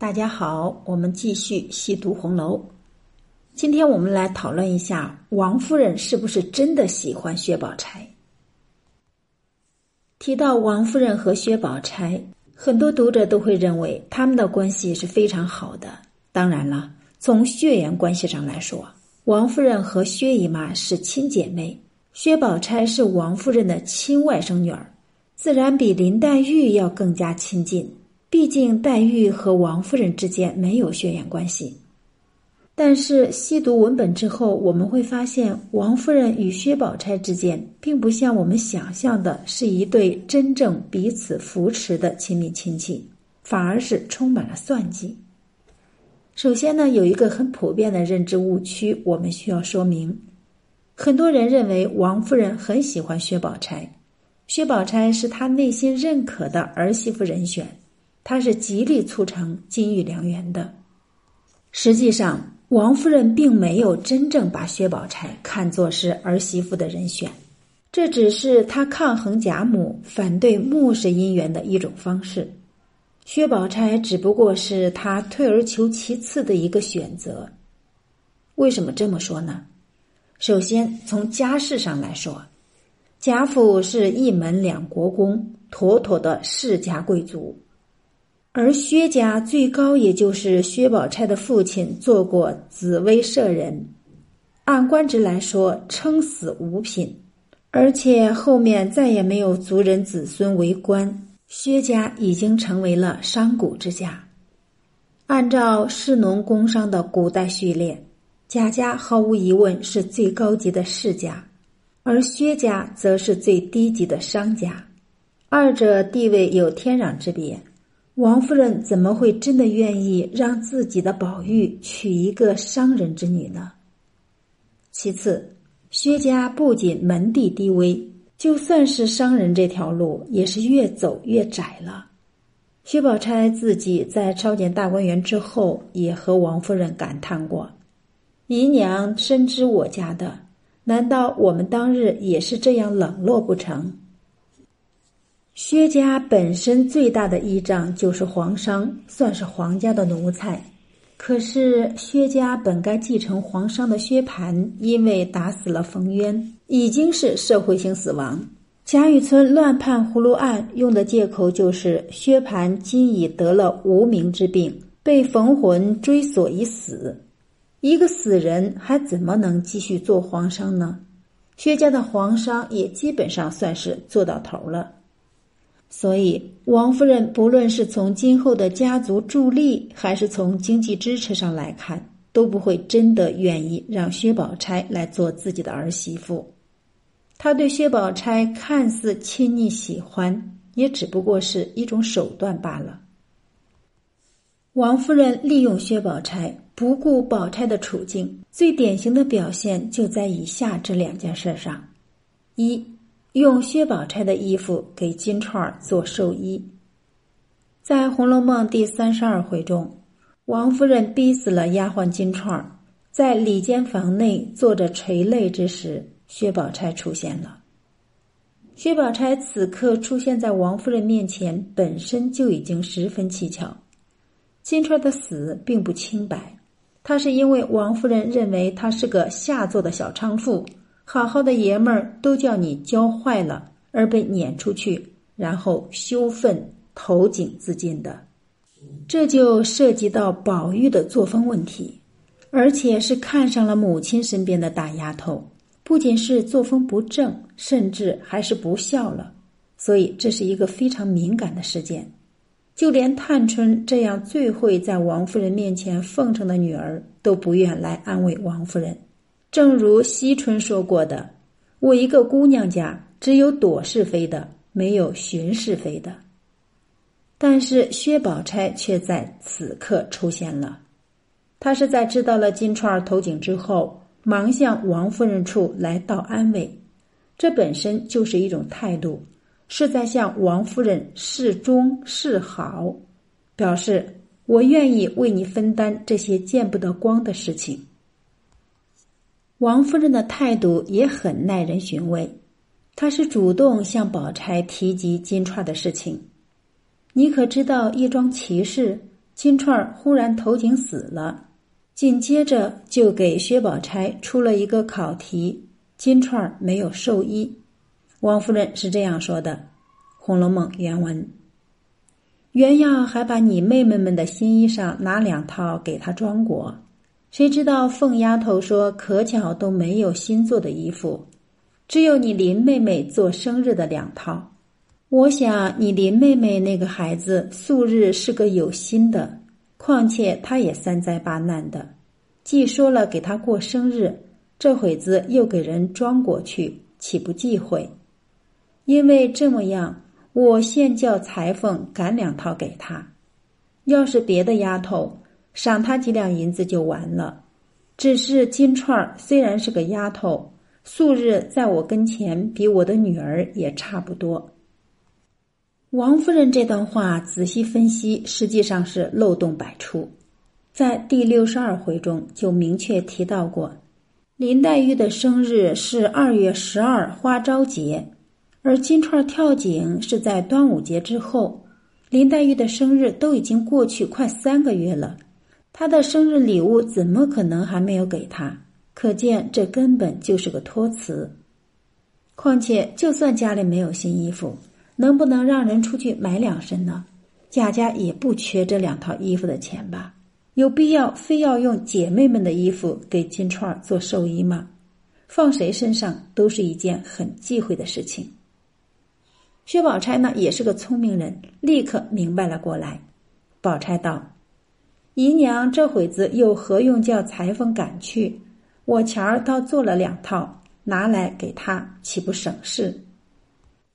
大家好，我们继续细读红楼。今天我们来讨论一下王夫人是不是真的喜欢薛宝钗。提到王夫人和薛宝钗，很多读者都会认为他们的关系是非常好的。当然了，从血缘关系上来说，王夫人和薛姨妈是亲姐妹，薛宝钗是王夫人的亲外甥女儿，自然比林黛玉要更加亲近。毕竟黛玉和王夫人之间没有血缘关系，但是细读文本之后，我们会发现王夫人与薛宝钗之间并不像我们想象的是一对真正彼此扶持的亲密亲戚，反而是充满了算计。首先呢，有一个很普遍的认知误区，我们需要说明：很多人认为王夫人很喜欢薛宝钗，薛宝钗是她内心认可的儿媳妇人选。他是极力促成金玉良缘的。实际上，王夫人并没有真正把薛宝钗看作是儿媳妇的人选，这只是她抗衡贾母、反对穆氏姻缘的一种方式。薛宝钗只不过是她退而求其次的一个选择。为什么这么说呢？首先，从家世上来说，贾府是一门两国公，妥妥的世家贵族。而薛家最高也就是薛宝钗的父亲做过紫薇舍人，按官职来说称死五品，而且后面再也没有族人子孙为官，薛家已经成为了商贾之家。按照士农工商的古代序列，贾家毫无疑问是最高级的世家，而薛家则是最低级的商家，二者地位有天壤之别。王夫人怎么会真的愿意让自己的宝玉娶一个商人之女呢？其次，薛家不仅门第低微，就算是商人这条路也是越走越窄了。薛宝钗自己在抄检大观园之后，也和王夫人感叹过：“姨娘深知我家的，难道我们当日也是这样冷落不成？”薛家本身最大的依仗就是皇商，算是皇家的奴才。可是薛家本该继承皇商的薛蟠，因为打死了冯渊，已经是社会性死亡。贾雨村乱判葫芦案用的借口就是薛蟠今已得了无名之病，被冯浑追索已死。一个死人还怎么能继续做皇商呢？薛家的皇商也基本上算是做到头了。所以，王夫人不论是从今后的家族助力，还是从经济支持上来看，都不会真的愿意让薛宝钗来做自己的儿媳妇。她对薛宝钗看似亲昵喜欢，也只不过是一种手段罢了。王夫人利用薛宝钗，不顾宝钗的处境，最典型的表现就在以下这两件事上：一。用薛宝钗的衣服给金钏儿做寿衣。在《红楼梦》第三十二回中，王夫人逼死了丫鬟金钏儿，在里间房内坐着垂泪之时，薛宝钗出现了。薛宝钗此刻出现在王夫人面前，本身就已经十分蹊跷。金钏的死并不清白，她是因为王夫人认为她是个下作的小娼妇。好好的爷们儿都叫你教坏了，而被撵出去，然后羞愤投井自尽的，这就涉及到宝玉的作风问题，而且是看上了母亲身边的大丫头，不仅是作风不正，甚至还是不孝了，所以这是一个非常敏感的事件，就连探春这样最会在王夫人面前奉承的女儿都不愿来安慰王夫人。正如惜春说过的：“我一个姑娘家，只有躲是非的，没有寻是非的。”但是薛宝钗却在此刻出现了。她是在知道了金钏儿投井之后，忙向王夫人处来道安慰，这本身就是一种态度，是在向王夫人示忠示好，表示我愿意为你分担这些见不得光的事情。王夫人的态度也很耐人寻味，她是主动向宝钗提及金钏的事情。你可知道一桩奇事？金钏忽然头颈死了，紧接着就给薛宝钗出了一个考题，金钏没有寿衣。王夫人是这样说的，《红楼梦》原文。原要还把你妹妹们的新衣裳拿两套给她装裹，谁知道凤丫头说可巧都没有新做的衣服，只有你林妹妹做生日的两套。我想你林妹妹那个孩子素日是个有心的，况且她也三灾八难的，既说了给她过生日，这会子又给人装过去，岂不忌讳？因为这么样。我现叫裁缝赶两套给他，要是别的丫头，赏他几两银子就完了。只是金钏儿虽然是个丫头，素日在我跟前比我的女儿也差不多。王夫人这段话仔细分析，实际上是漏洞百出。在第六十二回中就明确提到过，林黛玉的生日是二月十二花朝节。而金钏跳井是在端午节之后，林黛玉的生日都已经过去快三个月了，她的生日礼物怎么可能还没有给她？可见这根本就是个托词。况且，就算家里没有新衣服，能不能让人出去买两身呢？贾家也不缺这两套衣服的钱吧？有必要非要用姐妹们的衣服给金钏做寿衣吗？放谁身上都是一件很忌讳的事情。薛宝钗呢，也是个聪明人，立刻明白了过来。宝钗道：“姨娘这会子又何用叫裁缝赶去？我前儿倒做了两套，拿来给他，岂不省事？”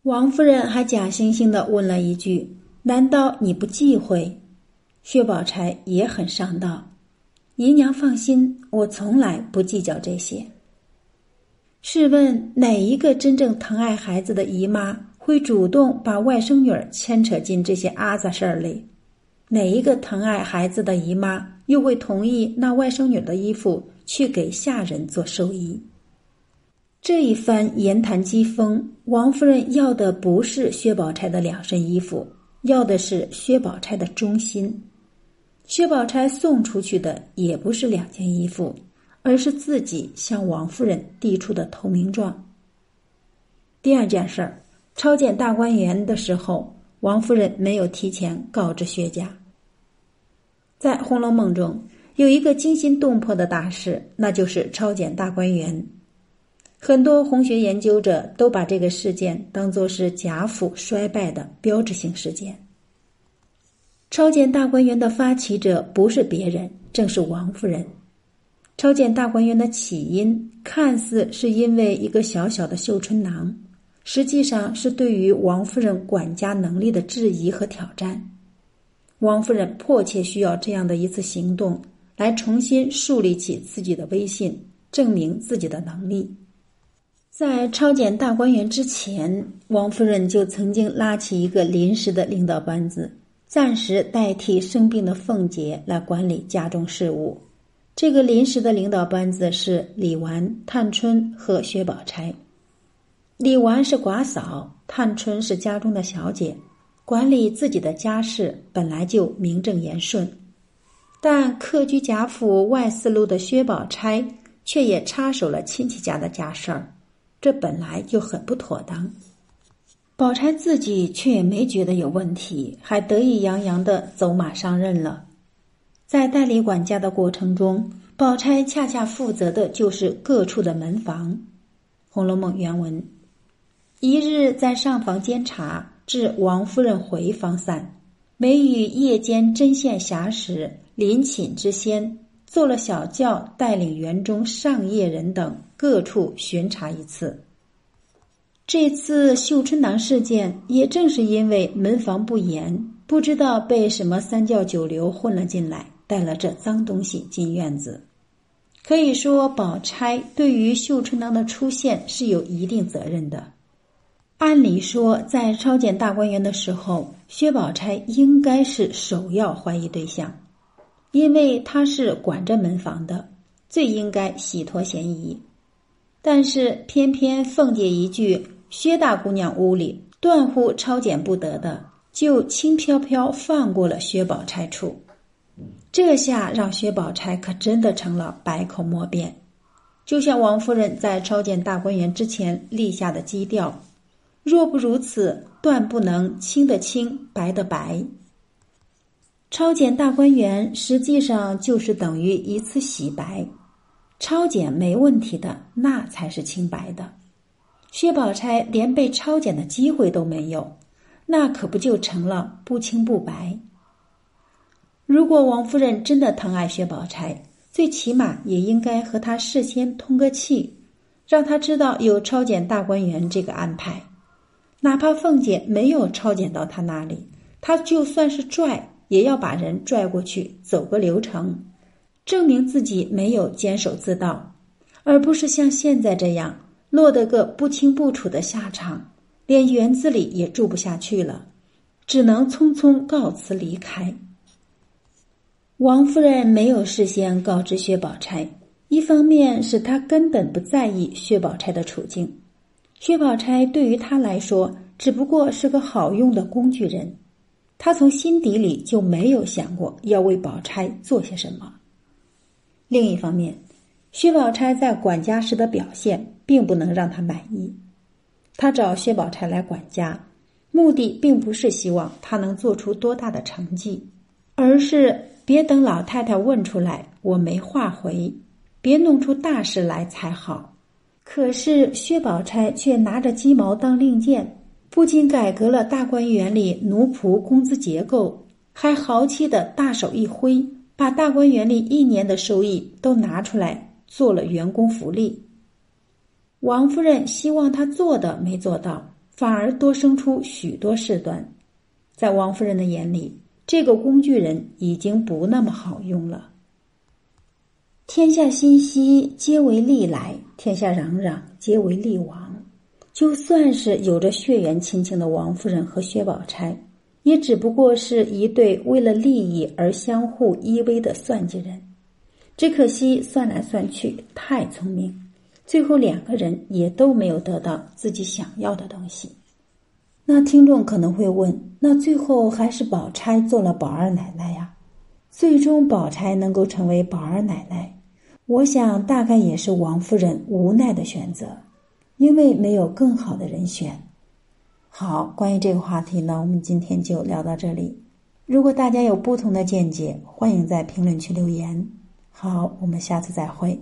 王夫人还假惺惺的问了一句：“难道你不忌讳？”薛宝钗也很上道：“姨娘放心，我从来不计较这些。试问哪一个真正疼爱孩子的姨妈？”会主动把外甥女儿牵扯进这些阿杂事儿里，哪一个疼爱孩子的姨妈又会同意那外甥女的衣服去给下人做寿衣？这一番言谈讥讽，王夫人要的不是薛宝钗的两身衣服，要的是薛宝钗的忠心。薛宝钗送出去的也不是两件衣服，而是自己向王夫人递出的投名状。第二件事儿。抄检大观园的时候，王夫人没有提前告知薛家。在《红楼梦》中有一个惊心动魄的大事，那就是抄检大观园。很多红学研究者都把这个事件当作是贾府衰败的标志性事件。抄检大观园的发起者不是别人，正是王夫人。抄检大观园的起因，看似是因为一个小小的绣春囊。实际上是对于王夫人管家能力的质疑和挑战。王夫人迫切需要这样的一次行动，来重新树立起自己的威信，证明自己的能力。在抄检大观园之前，王夫人就曾经拉起一个临时的领导班子，暂时代替生病的凤姐来管理家中事务。这个临时的领导班子是李纨、探春和薛宝钗。李纨是寡嫂，探春是家中的小姐，管理自己的家事本来就名正言顺。但客居贾府外四路的薛宝钗却也插手了亲戚家的家事儿，这本来就很不妥当。宝钗自己却也没觉得有问题，还得意洋洋的走马上任了。在代理管家的过程中，宝钗恰恰负责的就是各处的门房，《红楼梦》原文。一日在上房监察，至王夫人回房散，每与夜间针线暇时临寝之先，坐了小轿，带领园中上夜人等各处巡查一次。这次绣春囊事件，也正是因为门房不严，不知道被什么三教九流混了进来，带了这脏东西进院子。可以说，宝钗对于绣春囊的出现是有一定责任的。按理说，在抄检大观园的时候，薛宝钗应该是首要怀疑对象，因为她是管着门房的，最应该洗脱嫌疑。但是偏偏凤姐一句“薛大姑娘屋里断乎抄检不得的”，就轻飘飘放过了薛宝钗处。这下让薛宝钗可真的成了百口莫辩。就像王夫人在抄检大观园之前立下的基调：若不如此，断不能清的清，白的白。抄检大观园实际上就是等于一次洗白，抄检没问题的，那才是清白的。薛宝钗连被抄检的机会都没有，那可不就成了不清不白？如果王夫人真的疼爱薛宝钗，最起码也应该和她事先通个气，让她知道有抄检大观园这个安排。哪怕凤姐没有抄检到他那里，他就算是拽，也要把人拽过去，走个流程，证明自己没有监守自盗，而不是像现在这样落得个不清不楚的下场，连园子里也住不下去了，只能匆匆告辞离开。王夫人没有事先告知薛宝钗，一方面是她根本不在意薛宝钗的处境，薛宝钗对于她来说只不过是个好用的工具人，她从心底里就没有想过要为宝钗做些什么。另一方面，薛宝钗在管家时的表现并不能让她满意，她找薛宝钗来管家，目的并不是希望她能做出多大的成绩，而是。别等老太太问出来，我没话回，别弄出大事来才好。可是薛宝钗却拿着鸡毛当令箭，不仅改革了大观园里奴仆工资结构，还豪气的大手一挥，把大观园里一年的收益都拿出来做了员工福利。王夫人希望他做的没做到，反而多生出许多事端。在王夫人的眼里。这个工具人已经不那么好用了。天下熙熙，皆为利来；天下攘攘，皆为利往。就算是有着血缘亲情的王夫人和薛宝钗，也只不过是一对为了利益而相互依偎的算计人。只可惜算来算去太聪明，最后两个人也都没有得到自己想要的东西。那听众可能会问：那最后还是宝钗做了宝二奶奶呀？最终宝钗能够成为宝二奶奶，我想大概也是王夫人无奈的选择，因为没有更好的人选。好，关于这个话题呢，我们今天就聊到这里。如果大家有不同的见解，欢迎在评论区留言。好，我们下次再会。